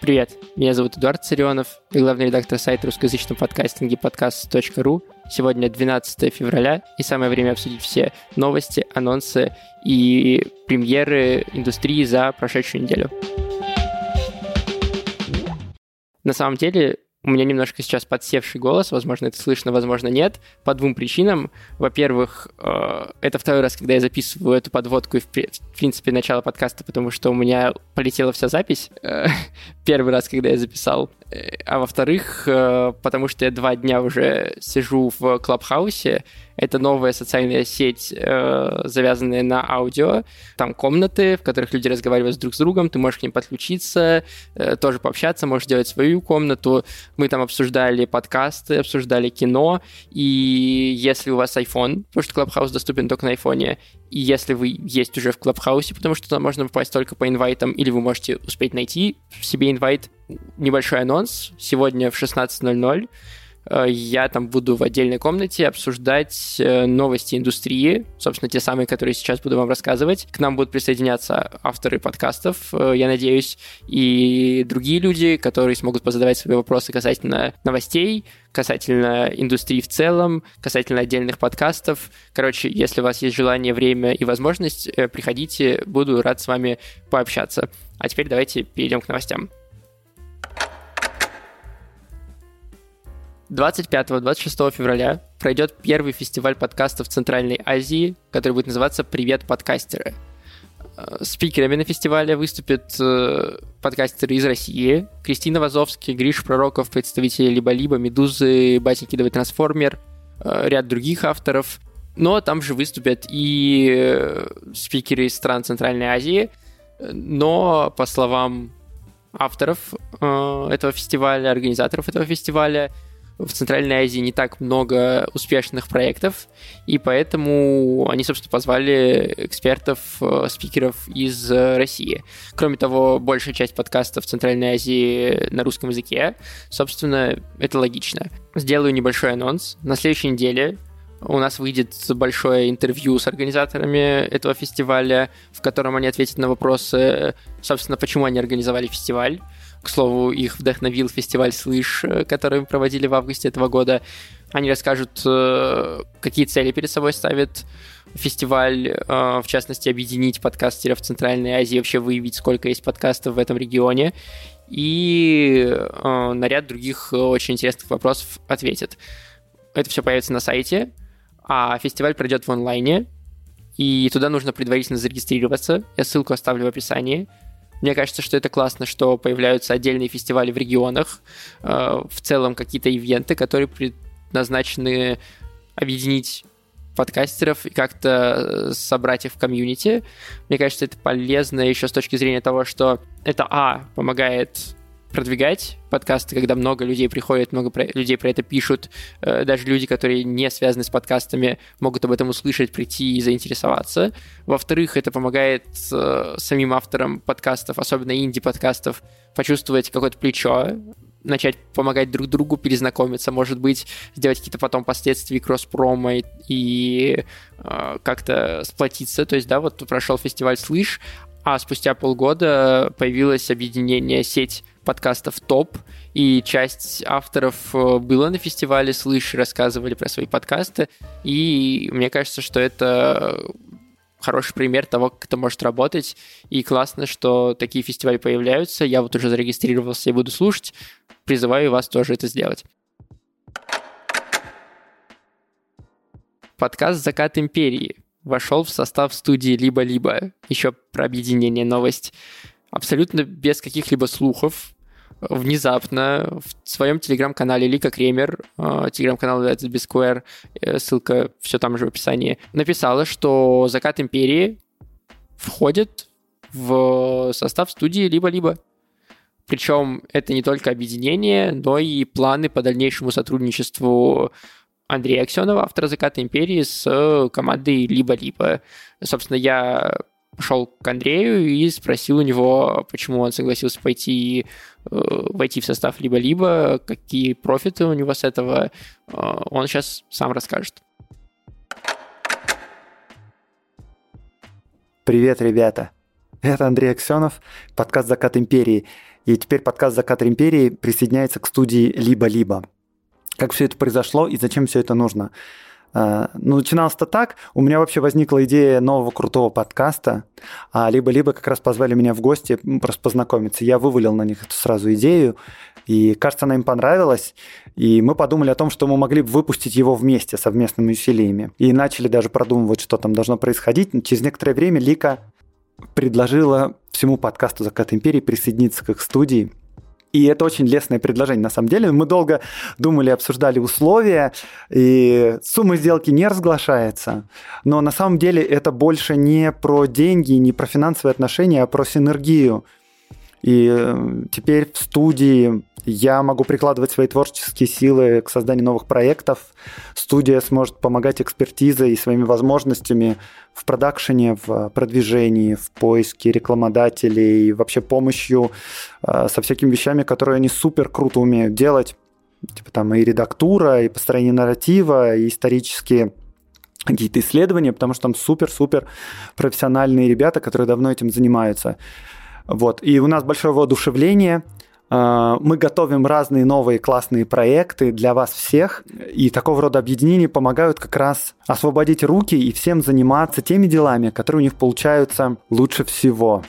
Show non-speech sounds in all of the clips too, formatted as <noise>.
Привет, меня зовут Эдуард Царионов, я главный редактор сайта русскоязычного подкастинга подкаст.ру. Сегодня 12 февраля, и самое время обсудить все новости, анонсы и премьеры индустрии за прошедшую неделю. На самом деле, у меня немножко сейчас подсевший голос, возможно, это слышно, возможно, нет, по двум причинам. Во-первых, э, это второй раз, когда я записываю эту подводку и, в принципе, начало подкаста, потому что у меня полетела вся запись. Э, <laughs> первый раз, когда я записал. А во-вторых, э, потому что я два дня уже сижу в Клабхаусе, это новая социальная сеть, э, завязанная на аудио. Там комнаты, в которых люди разговаривают друг с другом, ты можешь к ним подключиться, э, тоже пообщаться, можешь делать свою комнату. Мы там обсуждали подкасты, обсуждали кино, и если у вас iPhone, потому что Clubhouse доступен только на iPhone, и если вы есть уже в Клабхаусе, потому что туда можно попасть только по инвайтам, или вы можете успеть найти себе инвайт, небольшой анонс. Сегодня в 16.00 Э, я там буду в отдельной комнате обсуждать э, новости индустрии, собственно, те самые, которые сейчас буду вам рассказывать. К нам будут присоединяться авторы подкастов, э, я надеюсь, и другие люди, которые смогут позадавать свои вопросы касательно новостей, касательно индустрии в целом, касательно отдельных подкастов. Короче, если у вас есть желание, время и возможность, приходите, буду рад с вами пообщаться. А теперь давайте перейдем к новостям. 25-26 февраля пройдет первый фестиваль подкастов Центральной Азии, который будет называться «Привет, подкастеры». Э, спикерами на фестивале выступят э, подкастеры из России. Кристина Вазовский, Гриш Пророков, представители Либо-Либо, Медузы, Батеньки Давай Трансформер, э, ряд других авторов. Но там же выступят и спикеры из стран Центральной Азии. Но, по словам авторов этого фестиваля, организаторов этого фестиваля, в Центральной Азии не так много успешных проектов, и поэтому они, собственно, позвали экспертов, э, спикеров из России. Кроме того, большая часть подкастов в Центральной Азии на русском языке, собственно, это логично. Сделаю небольшой анонс. На следующей неделе у нас выйдет большое интервью с организаторами этого фестиваля, в котором они ответят на вопросы, собственно, почему они организовали фестиваль, к слову, их вдохновил фестиваль «Слышь», э, который мы проводили в августе этого года. Они расскажут, э, какие цели перед собой ставит фестиваль, э, в частности, объединить подкастеров Центральной Азии, вообще выявить, сколько есть подкастов в этом регионе, и на ряд других очень интересных вопросов ответят. Это все появится на сайте, а фестиваль пройдет в онлайне, и туда нужно предварительно зарегистрироваться. Я ссылку оставлю в описании. Мне кажется, что это классно, что появляются отдельные фестивали в регионах, э, в целом какие-то ивенты, которые предназначены объединить подкастеров и как-то э, собрать их в комьюнити. Мне кажется, это полезно еще с точки зрения того, что это, а, помогает продвигать подкасты, когда много людей приходят, много про, людей про это пишут, э, даже люди, которые не связаны с подкастами, могут об этом услышать, прийти и заинтересоваться. Во-вторых, это помогает э, самим авторам подкастов, особенно инди-подкастов, почувствовать какое-то плечо, начать помогать друг другу, перезнакомиться, может быть, сделать какие-то потом последствия кросс-промо и, и э, как-то сплотиться. То есть, да, вот прошел фестиваль «Слышь», а спустя полгода появилось объединение сеть подкастов ТОП, и часть авторов э, была на фестивале «Слышь», рассказывали про свои подкасты, и мне кажется, что это хороший пример того, как это может работать, и классно, что такие фестивали появляются, я вот уже зарегистрировался и буду слушать, призываю вас тоже это сделать. Подкаст «Закат империи» вошел в состав студии «Либо-либо». Еще про объединение новость абсолютно без каких-либо слухов, внезапно в своем телеграм-канале Лика Кремер, э, телеграм-канал называется Bisquare, э, ссылка все там же в описании, написала, что «Закат Империи» входит в состав студии «Либо-либо». Причем это не только объединение, но и планы по дальнейшему сотрудничеству Андрея Аксенова, автора «Заката империи», с командой «Либо-либо». Собственно, я пошел к Андрею и спросил у него, почему он согласился пойти э, войти в состав либо-либо, какие профиты у него с этого, э, он сейчас сам расскажет. Привет, ребята! Это Андрей Аксенов, подкаст «Закат империи». И теперь подкаст «Закат империи» присоединяется к студии «Либо-либо». Как все это произошло и зачем все это нужно? А, ну, начиналось-то так. У меня вообще возникла идея нового крутого подкаста. А либо-либо как раз позвали меня в гости просто познакомиться. Я вывалил на них эту сразу идею. И, кажется, она им понравилась. И мы подумали о том, что мы могли бы выпустить его вместе совместными усилиями. И начали даже продумывать, что там должно происходить. Через некоторое время Лика предложила всему подкасту «Закат империи» присоединиться к их студии. И это очень лестное предложение, на самом деле. Мы долго думали, обсуждали условия, и сумма сделки не разглашается. Но на самом деле это больше не про деньги, не про финансовые отношения, а про синергию и э, теперь в студии я могу прикладывать свои творческие силы к созданию новых проектов. Студия сможет помогать экспертизой и своими возможностями в продакшене, в продвижении, в поиске рекламодателей, вообще помощью э, со всякими вещами, которые они супер круто умеют делать. Типа там и редактура, и построение нарратива, и исторические какие-то исследования, потому что там супер-супер профессиональные ребята, которые давно этим занимаются. Вот. И у нас большое воодушевление. А, мы готовим разные новые классные проекты для вас всех, и такого рода объединения помогают как раз освободить руки и всем заниматься теми делами, которые у них получаются лучше всего.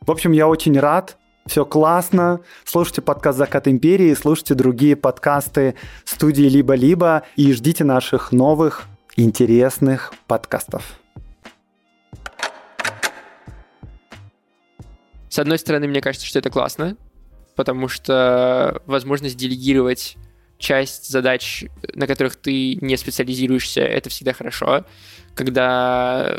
В общем, я очень рад, все классно. Слушайте подкаст «Закат империи», слушайте другие подкасты студии «Либо-либо» и ждите наших новых интересных подкастов. С одной стороны, мне кажется, что это классно, потому что возможность делегировать часть задач, на которых ты не специализируешься, это всегда хорошо. Когда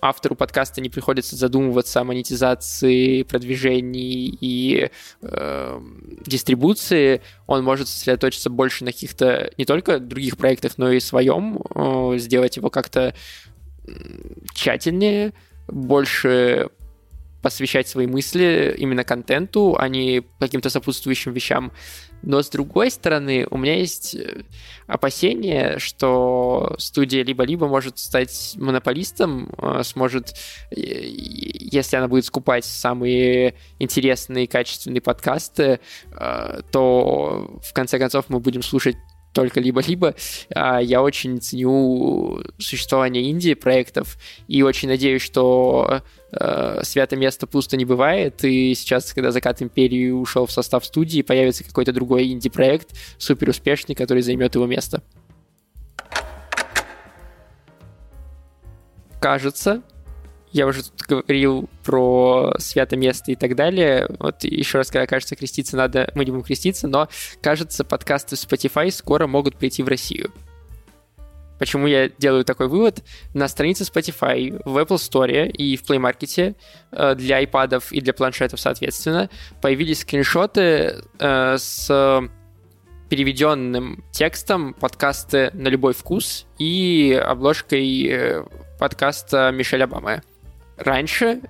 автору подкаста не приходится задумываться о монетизации, продвижении и э, дистрибуции, он может сосредоточиться больше на каких-то не только других проектах, но и своем, э, сделать его как-то тщательнее, больше посвящать свои мысли именно контенту, а не каким-то сопутствующим вещам. Но с другой стороны, у меня есть э, опасение, что студия либо-либо может стать монополистом, э, сможет, если она будет скупать самые интересные, качественные подкасты, э, то в конце концов мы будем слушать только либо-либо. А я очень ценю существование Индии проектов и очень надеюсь, что э, свято место пусто не бывает, и сейчас, когда Закат Империи ушел в состав студии, появится какой-то другой инди-проект, супер успешный, который займет его место. Кажется, я уже тут говорил про свято место и так далее. Вот еще раз, когда кажется, креститься надо, мы не будем креститься, но кажется, подкасты в Spotify скоро могут прийти в Россию. Почему я делаю такой вывод? На странице Spotify, в Apple Store и в Play Market э, для iPad и для планшетов, соответственно, появились скриншоты э, с переведенным текстом подкасты на любой вкус и обложкой э, подкаста Мишель Обамы. Раньше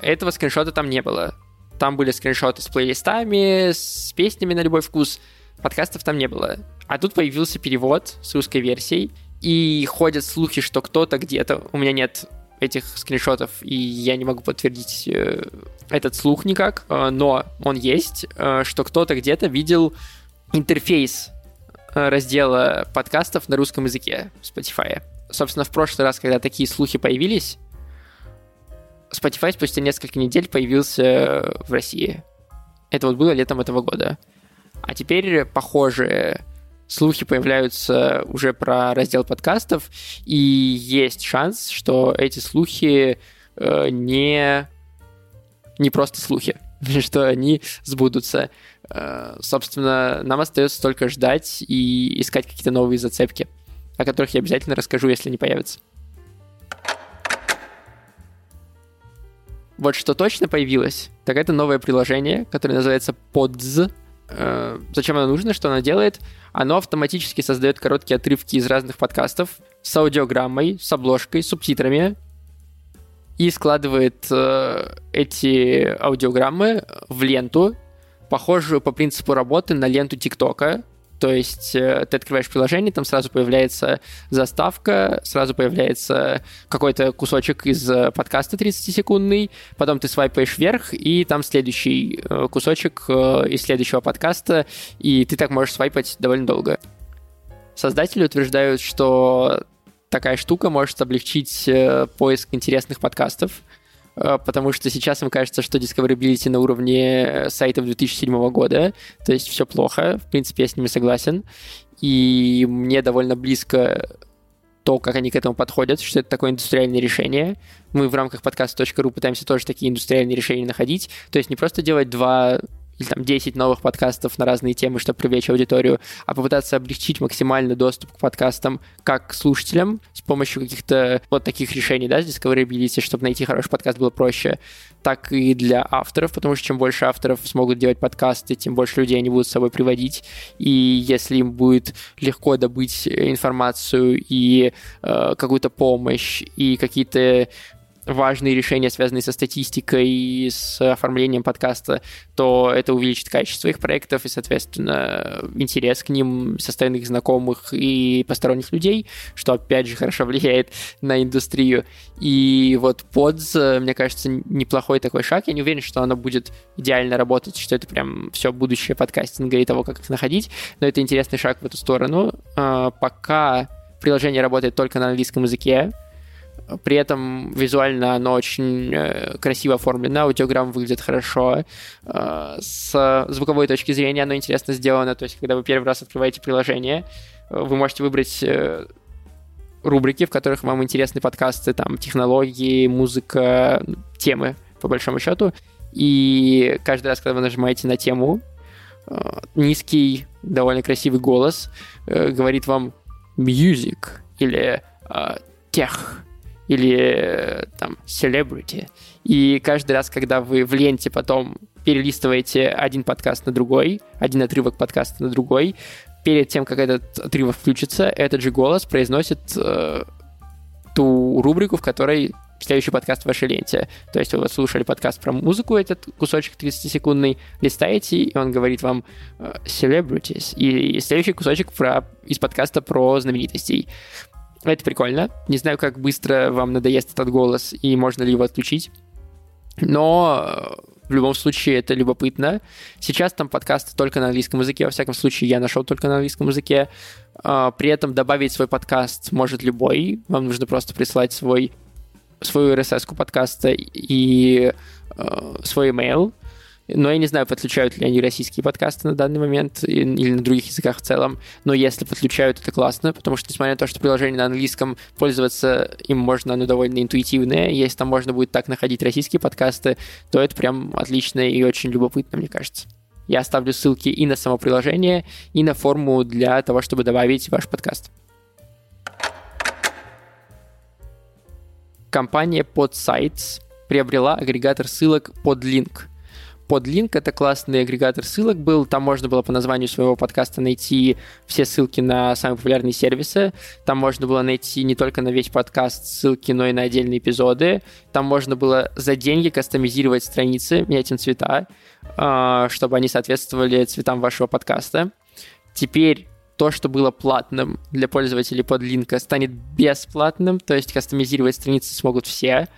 этого скриншота там не было. Там были скриншоты с плейлистами, с песнями на любой вкус. Подкастов там не было. А тут появился перевод с русской версией, и ходят слухи, что кто-то где-то... У меня нет этих скриншотов, и я не могу подтвердить э, этот слух никак, э, но он есть, э, что кто-то где-то видел интерфейс э, раздела подкастов на русском языке Spotify. Собственно, в прошлый раз, когда такие слухи появились, Spotify спустя несколько недель появился в России. Это вот было летом этого года. А теперь похожие слухи появляются уже про раздел подкастов, и есть шанс, что эти слухи э, не, не просто слухи, <laughs> что они сбудутся. Э, собственно, нам остается только ждать и искать какие-то новые зацепки, о которых я обязательно расскажу, если они появятся. Вот что точно появилось, так это новое приложение, которое называется Pods. Э, зачем оно нужно, что оно делает? Оно автоматически создает короткие отрывки из разных подкастов с аудиограммой, с обложкой, с субтитрами и складывает э, эти аудиограммы в ленту, похожую по принципу работы на ленту ТикТока. То есть э, ты открываешь приложение, там сразу появляется заставка, сразу появляется какой-то кусочек из э, подкаста 30-секундный, потом ты свайпаешь вверх, и там следующий э, кусочек из следующего подкаста, и ты так можешь свайпать довольно долго. Создатели утверждают, что такая штука может облегчить поиск интересных подкастов, потому что сейчас им кажется, что discoverability на уровне э, сайтов 2007 года, то есть все плохо, в принципе, я с ними согласен, и мне довольно близко то, как они к этому подходят, что это такое индустриальное решение. Мы в рамках подкаста.ру пытаемся тоже такие индустриальные решения находить. То есть не просто делать два или там 10 новых подкастов на разные темы, чтобы привлечь аудиторию, а попытаться облегчить максимально доступ к подкастам как слушателям с помощью каких-то вот таких решений, да, discoverability, чтобы найти хороший подкаст было проще, так и для авторов, потому что чем больше авторов смогут делать подкасты, тем больше людей они будут с собой приводить, и если им будет легко добыть информацию и э, какую-то помощь, и какие-то важные решения, связанные со статистикой и с оформлением подкаста, то это увеличит качество их проектов и, соответственно, интерес к ним со стороны их знакомых и посторонних людей, что, опять же, хорошо влияет на индустрию. И вот подз, мне кажется, неплохой такой шаг. Я не уверен, что оно будет идеально работать, что это прям все будущее подкастинга и того, как их находить, но это интересный шаг в эту сторону. А, пока приложение работает только на английском языке, при этом визуально оно очень э, красиво оформлено, аудиограмма выглядит хорошо. Э, с звуковой точки зрения оно интересно сделано. То есть, когда вы первый раз открываете приложение, вы можете выбрать э, рубрики, в которых вам интересны подкасты, там, технологии, музыка, темы, по большому счету. И каждый раз, когда вы нажимаете на тему, низкий, довольно красивый голос говорит вам music или тех или э, там celebrity. И каждый раз, когда вы в ленте потом перелистываете один подкаст на другой, один отрывок подкаста на другой, перед тем, как этот отрывок включится, этот же голос произносит э, ту рубрику, в которой следующий подкаст в вашей ленте. То есть вы слушали подкаст про музыку, этот кусочек 30-секундный, листаете, и он говорит вам э, celebrities, и следующий кусочек про, из подкаста про знаменитостей. Это прикольно. Не знаю, как быстро вам надоест этот голос и можно ли его отключить. Но э, в любом случае это любопытно. Сейчас там подкасты только на английском языке. Во всяком случае, я нашел только на английском языке. А, при этом добавить свой подкаст может любой. Вам нужно просто прислать свой свою RSS подкаста и э, свой email. Но я не знаю, подключают ли они российские подкасты на данный момент или на других языках в целом. Но если подключают, это классно, потому что, несмотря на то, что приложение на английском, пользоваться им можно, оно довольно интуитивное. Если там можно будет так находить российские подкасты, то это прям отлично и очень любопытно, мне кажется. Я оставлю ссылки и на само приложение, и на форму для того, чтобы добавить ваш подкаст. Компания PodSites приобрела агрегатор ссылок PodLink – Podlink — это классный агрегатор ссылок был. Там можно было по названию своего подкаста найти все ссылки на самые популярные сервисы. Там можно было найти не только на весь подкаст ссылки, но и на отдельные эпизоды. Там можно было за деньги кастомизировать страницы, менять им цвета, а, чтобы они соответствовали цветам вашего подкаста. Теперь то, что было платным для пользователей подлинка, станет бесплатным, то есть кастомизировать страницы смогут все.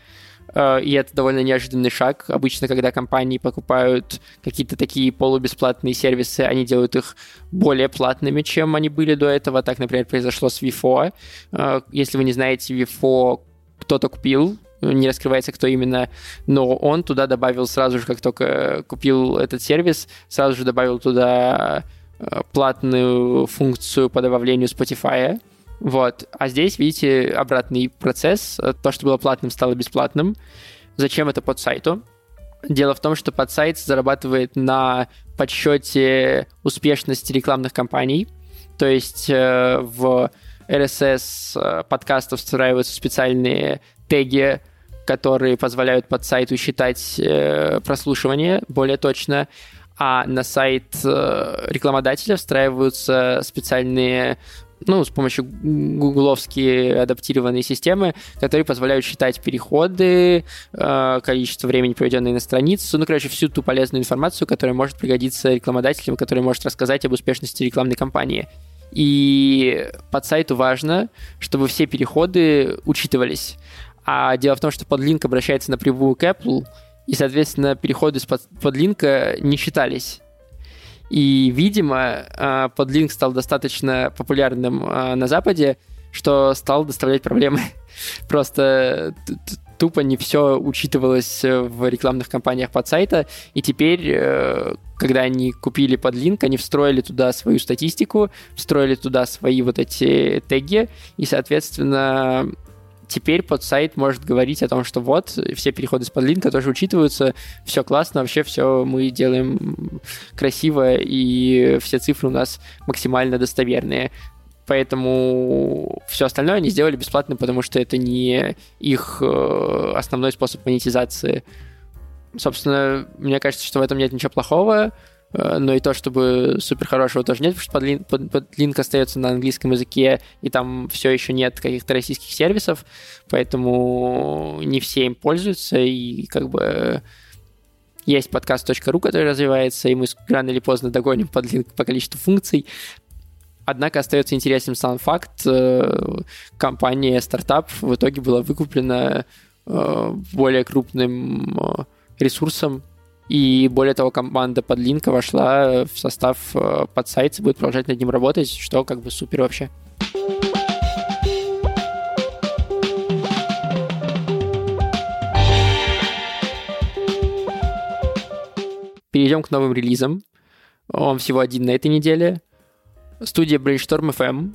Э, и это довольно неожиданный шаг. Обычно, когда компании покупают какие-то такие полубесплатные сервисы, они делают их более платными, чем они были до этого. Так, например, произошло с Vifo. Э, если вы не знаете, Vifo кто-то купил, не раскрывается, кто именно, но он туда добавил сразу же, как только купил этот сервис, сразу же добавил туда э, платную функцию по добавлению Spotify, вот. А здесь, видите, обратный процесс. То, что было платным, стало бесплатным. Зачем это под сайту? Дело в том, что под сайт зарабатывает на подсчете успешности рекламных кампаний. То есть э, в RSS э, подкастов встраиваются специальные теги, которые позволяют под сайту считать э, прослушивание более точно, а на сайт рекламодателя встраиваются специальные ну, с помощью гугловские адаптированные системы, которые позволяют считать переходы, э, количество времени, проведенное на страницу, ну, короче, всю ту полезную информацию, которая может пригодиться рекламодателям, которая может рассказать об успешности рекламной кампании. И под сайту важно, чтобы все переходы учитывались. А дело в том, что подлинк обращается напрямую к Apple, и, соответственно, переходы с подлинка не считались. И, видимо, а, подлинк стал достаточно популярным а, на Западе, что стал доставлять проблемы. <laughs> Просто тупо не все учитывалось в рекламных кампаниях под сайта, и теперь, э, когда они купили подлинк, они встроили туда свою статистику, встроили туда свои вот эти теги, и, соответственно, теперь под сайт может говорить о том, что вот, все переходы с подлинка тоже учитываются, все классно, вообще все мы делаем красиво, и все цифры у нас максимально достоверные. Поэтому все остальное они сделали бесплатно, потому что это не их э, основной способ монетизации. Собственно, мне кажется, что в этом нет ничего плохого. Э, но и то, чтобы супер хорошего тоже нет, потому что подлин, под, подлинк остается на английском языке, и там все еще нет каких-то российских сервисов, поэтому не все им пользуются, и как бы есть подкаст.ру, который развивается, и мы рано или поздно догоним подлинк по количеству функций. Однако остается интересным сам факт, э, компания стартап в итоге была выкуплена э, более крупным ресурсом, и более того, команда подлинка вошла в состав э, под сайт будет продолжать над ним работать, что как бы супер вообще. Перейдем к новым релизам. Он всего один на этой неделе. Студия Brainstorm FM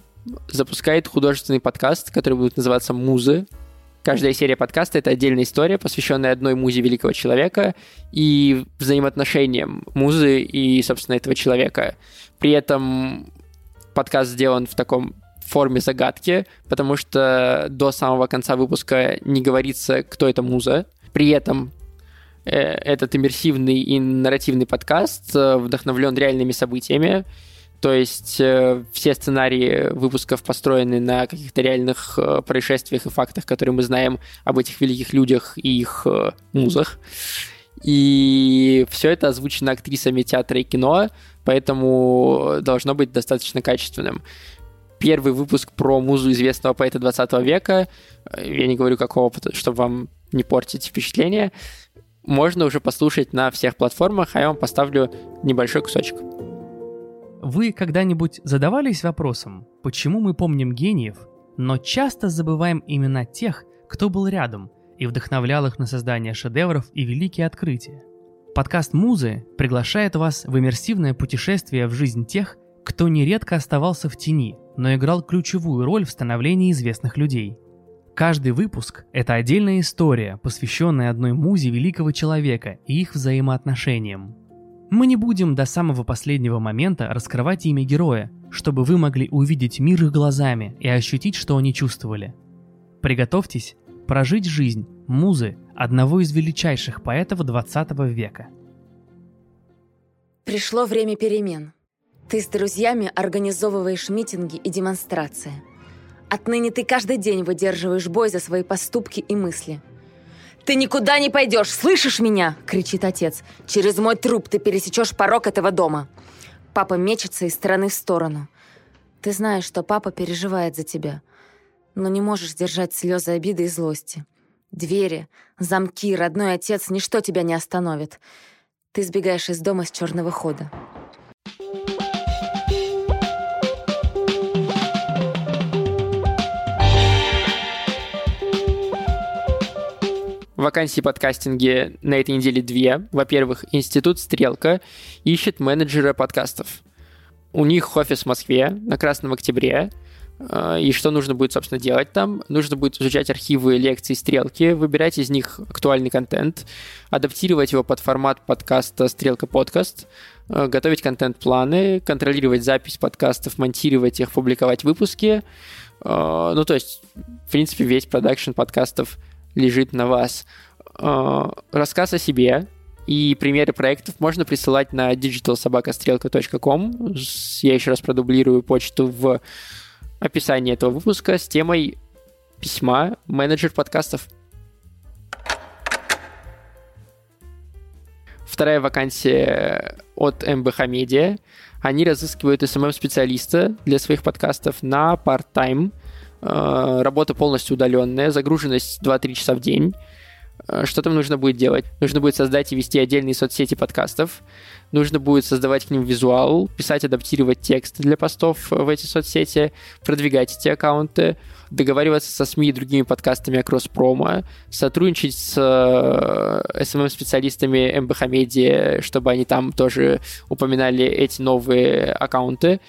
запускает художественный подкаст, который будет называться «Музы», Каждая серия подкаста — это отдельная история, посвященная одной музе великого человека и взаимоотношениям музы и, собственно, этого человека. При этом подкаст сделан в таком форме загадки, потому что до самого конца выпуска не говорится, кто это муза. При этом э, этот иммерсивный и нарративный подкаст э, вдохновлен реальными событиями, то есть э, все сценарии выпусков построены на каких-то реальных э, происшествиях и фактах, которые мы знаем об этих великих людях и их э, музах. И все это озвучено актрисами театра и кино, поэтому должно быть достаточно качественным. Первый выпуск про музу известного поэта 20 века, я не говорю какого, чтобы вам не портить впечатление, можно уже послушать на всех платформах, а я вам поставлю небольшой кусочек. Вы когда-нибудь задавались вопросом, почему мы помним гениев, но часто забываем имена тех, кто был рядом и вдохновлял их на создание шедевров и великие открытия? Подкаст «Музы» приглашает вас в иммерсивное путешествие в жизнь тех, кто нередко оставался в тени, но играл ключевую роль в становлении известных людей. Каждый выпуск – это отдельная история, посвященная одной музе великого человека и их взаимоотношениям. Мы не будем до самого последнего момента раскрывать имя героя, чтобы вы могли увидеть мир их глазами и ощутить, что они чувствовали. Приготовьтесь прожить жизнь музы одного из величайших поэтов 20 века. Пришло время перемен. Ты с друзьями организовываешь митинги и демонстрации. Отныне ты каждый день выдерживаешь бой за свои поступки и мысли – «Ты никуда не пойдешь, слышишь меня?» — кричит отец. «Через мой труп ты пересечешь порог этого дома». Папа мечется из стороны в сторону. Ты знаешь, что папа переживает за тебя, но не можешь сдержать слезы обиды и злости. Двери, замки, родной отец, ничто тебя не остановит. Ты сбегаешь из дома с черного хода. Вакансии подкастинге на этой неделе две. Во-первых, Институт Стрелка ищет менеджера подкастов. У них офис в Москве на Красном Октябре. А, и что нужно будет, собственно, делать там? Нужно будет изучать архивы лекций «Стрелки», выбирать из них актуальный контент, адаптировать его под формат подкаста «Стрелка подкаст», а, готовить контент-планы, контролировать запись подкастов, монтировать их, публиковать выпуски. А, ну, то есть, в принципе, весь продакшн подкастов лежит на вас. А, рассказ о себе и примеры проектов можно присылать на digitalsobakasтрелка.com. Я еще раз продублирую почту в описание этого выпуска с темой письма менеджер подкастов. Вторая вакансия от МБХ Медиа. Они разыскивают SMM-специалиста для своих подкастов на part-time. Э, работа полностью удаленная, загруженность 2-3 часа в день. Э, что там нужно будет делать? Нужно будет создать и вести отдельные соцсети подкастов. Нужно будет создавать к ним визуал, писать, адаптировать текст для постов в эти соцсети, продвигать эти аккаунты, договариваться со СМИ и другими подкастами о кросс-промо, сотрудничать с SMM-специалистами э, МБХ Медиа, чтобы они там тоже упоминали эти новые аккаунты.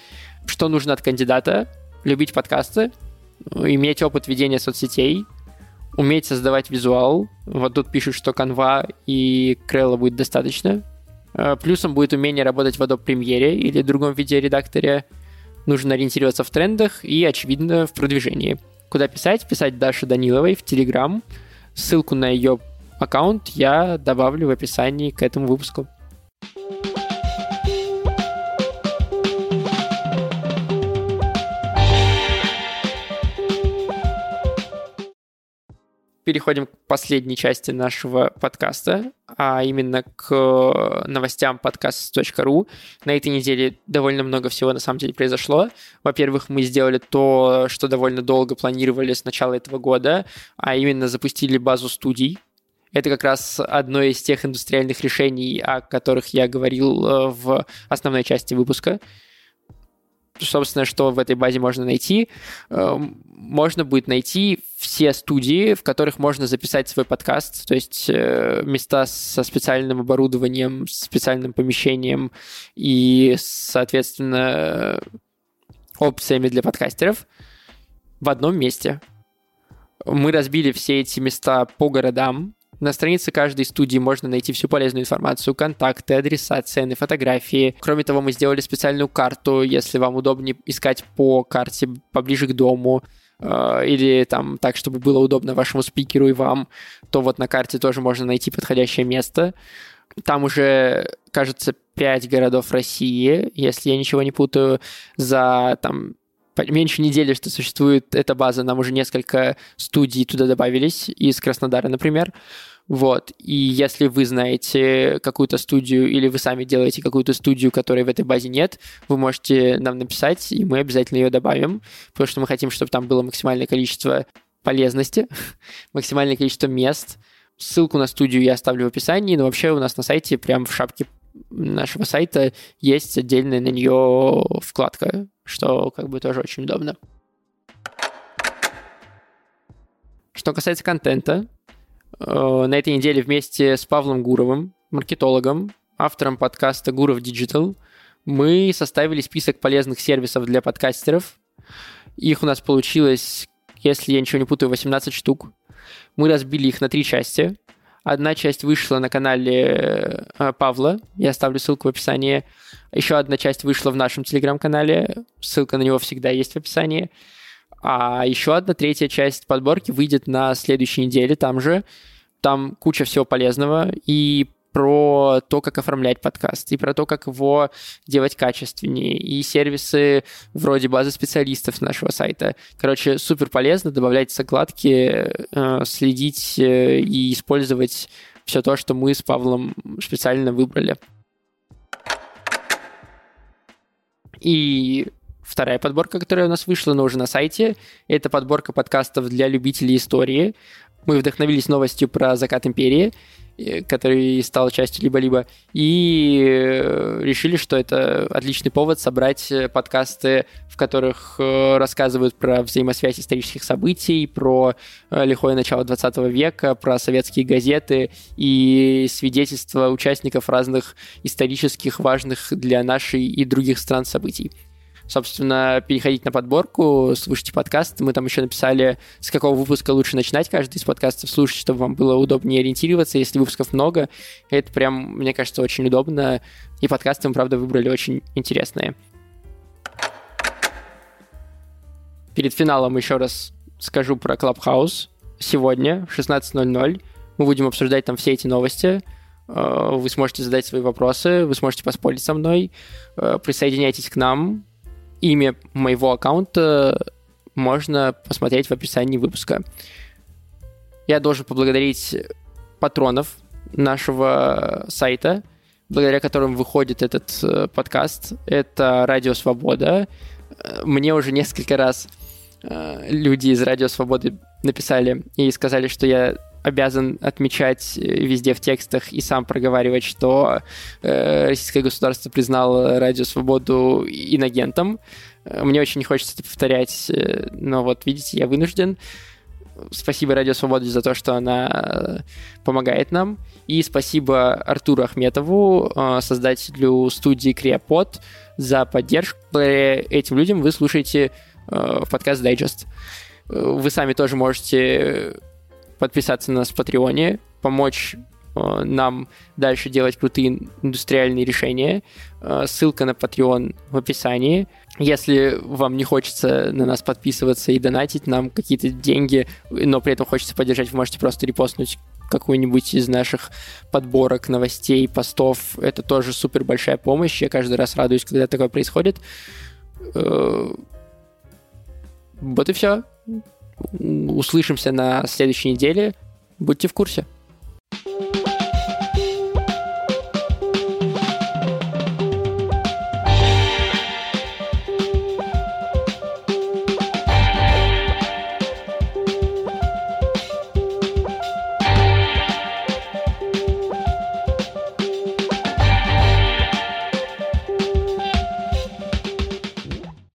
Что нужно от кандидата? Любить подкасты, иметь опыт ведения соцсетей, уметь создавать визуал. Вот тут пишут, что Canva и Крелла будет достаточно. Э, плюсом будет умение работать в Adobe Premiere или другом видеоредакторе. Нужно ориентироваться в трендах и, очевидно, в продвижении. Куда писать? Писать Даше Даниловой в Telegram. Ссылку на ее аккаунт я добавлю в описании к этому выпуску. Переходим к последней части нашего подкаста, а именно к новостям подкаст.ру. На этой неделе довольно много всего на самом деле произошло. Во-первых, мы сделали то, что довольно долго планировали с начала этого года, а именно запустили базу студий. Это как раз одно из тех индустриальных решений, о которых я говорил э, в основной части выпуска собственно, что в этой базе можно найти? Эм, можно будет найти все студии, в которых можно записать свой подкаст, то есть э, места со специальным оборудованием, специальным помещением и, соответственно, опциями для подкастеров в одном месте. Мы разбили все эти места по городам, на странице каждой студии можно найти всю полезную информацию, контакты, адреса, цены, фотографии. Кроме того, мы сделали специальную карту, если вам удобнее искать по карте поближе к дому э, или там так, чтобы было удобно вашему спикеру и вам, то вот на карте тоже можно найти подходящее место. Там уже, кажется, пять городов России, если я ничего не путаю, за там меньше недели, что существует эта база, нам уже несколько студий туда добавились, из Краснодара, например. Вот. И если вы знаете какую-то студию или вы сами делаете какую-то студию, которой в этой базе нет, вы можете нам написать, и мы обязательно ее добавим, потому что мы хотим, чтобы там было максимальное количество полезности, <laughs> максимальное количество мест. Ссылку на студию я оставлю в описании, но вообще у нас на сайте, прямо в шапке нашего сайта, есть отдельная на нее вкладка, что как бы тоже очень удобно. Что касается контента, на этой неделе вместе с Павлом Гуровым, маркетологом, автором подкаста Гуров Digital, мы составили список полезных сервисов для подкастеров. Их у нас получилось, если я ничего не путаю, 18 штук. Мы разбили их на три части. Одна часть вышла на канале э, Павла, я оставлю ссылку в описании. Еще одна часть вышла в нашем телеграм-канале, ссылка на него всегда есть в описании. А еще одна третья часть подборки выйдет на следующей неделе там же. Там куча всего полезного и про то, как оформлять подкаст, и про то, как его делать качественнее, и сервисы вроде базы специалистов с нашего сайта. Короче, супер полезно добавлять закладки, э, следить э, и использовать все то, что мы с Павлом специально выбрали. И вторая подборка, которая у нас вышла, но уже на сайте, это подборка подкастов для любителей истории. Мы вдохновились новостью про закат империи, э, который стал частью либо-либо, и э, решили, что это отличный повод собрать э, подкасты, в которых рассказывают про взаимосвязь исторических событий, про лихое начало 20 века, про советские газеты и свидетельства участников разных исторических важных для нашей и других стран событий собственно, переходить на подборку, слушайте подкаст. Мы там еще написали, с какого выпуска лучше начинать каждый из подкастов слушать, чтобы вам было удобнее ориентироваться, если выпусков много. Это прям, мне кажется, очень удобно. И подкасты мы, правда, выбрали очень интересные. Перед финалом еще раз скажу про Clubhouse. Сегодня в 16.00 мы будем обсуждать там все эти новости. Э, вы сможете задать свои вопросы, вы сможете поспорить со мной. Э, присоединяйтесь к нам имя моего аккаунта можно посмотреть в описании выпуска. Я должен поблагодарить патронов нашего сайта, благодаря которым выходит этот э, подкаст. Это Радио Свобода. Мне уже несколько раз э, люди из Радио Свободы написали и сказали, что я обязан отмечать везде в текстах и сам проговаривать, что э, российское государство признало Радио Свободу иногентом. Мне очень не хочется это повторять, но вот видите, я вынужден. Спасибо Радио Свобода за то, что она помогает нам. И спасибо Артуру Ахметову, создателю студии Креопод, за поддержку. Этим людям вы слушаете подкаст Digest. Вы сами тоже можете подписаться на нас в Патреоне, помочь э, нам дальше делать крутые индустриальные решения. Э, ссылка на Patreon в описании. Если вам не хочется на нас подписываться и донатить нам какие-то деньги, но при этом хочется поддержать, вы можете просто репостнуть какую-нибудь из наших подборок новостей, постов. Это тоже супер большая помощь. Я каждый раз радуюсь, когда такое происходит. Э, вот и все. Услышимся на следующей неделе. Будьте в курсе. thank you